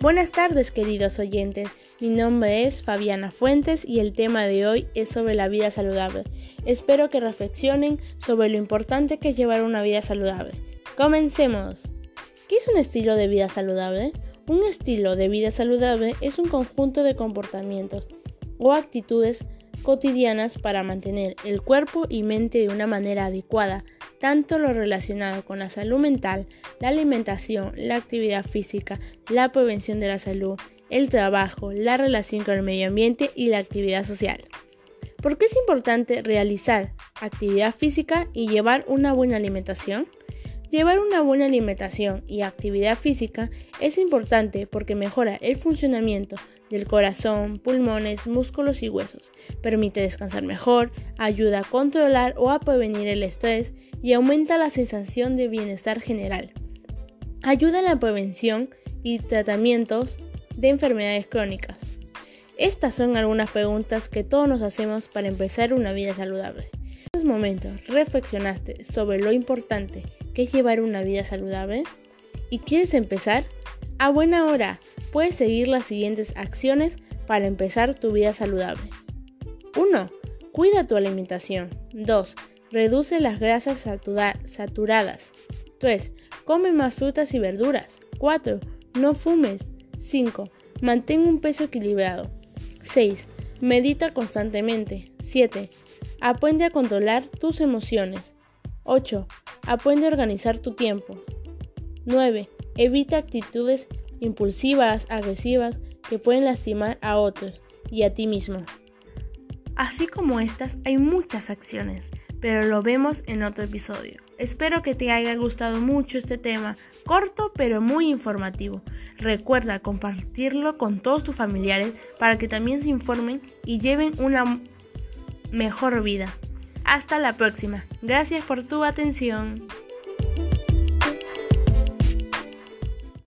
Buenas tardes queridos oyentes, mi nombre es Fabiana Fuentes y el tema de hoy es sobre la vida saludable. Espero que reflexionen sobre lo importante que es llevar una vida saludable. Comencemos. ¿Qué es un estilo de vida saludable? Un estilo de vida saludable es un conjunto de comportamientos o actitudes cotidianas para mantener el cuerpo y mente de una manera adecuada, tanto lo relacionado con la salud mental, la alimentación, la actividad física, la prevención de la salud, el trabajo, la relación con el medio ambiente y la actividad social. ¿Por qué es importante realizar actividad física y llevar una buena alimentación? Llevar una buena alimentación y actividad física es importante porque mejora el funcionamiento del corazón, pulmones, músculos y huesos, permite descansar mejor, ayuda a controlar o a prevenir el estrés y aumenta la sensación de bienestar general. Ayuda en la prevención y tratamientos de enfermedades crónicas. Estas son algunas preguntas que todos nos hacemos para empezar una vida saludable. En estos momentos, ¿reflexionaste sobre lo importante que es llevar una vida saludable? ¿Y quieres empezar? A buena hora, puedes seguir las siguientes acciones para empezar tu vida saludable. 1. Cuida tu alimentación. 2. Reduce las grasas saturadas. 3. Come más frutas y verduras. 4. No fumes. 5. Mantén un peso equilibrado. 6. Medita constantemente. 7. Aprende a controlar tus emociones. 8. Aprende a organizar tu tiempo. 9. Evita actitudes impulsivas, agresivas, que pueden lastimar a otros y a ti mismo. Así como estas, hay muchas acciones, pero lo vemos en otro episodio. Espero que te haya gustado mucho este tema, corto pero muy informativo. Recuerda compartirlo con todos tus familiares para que también se informen y lleven una mejor vida. Hasta la próxima. Gracias por tu atención.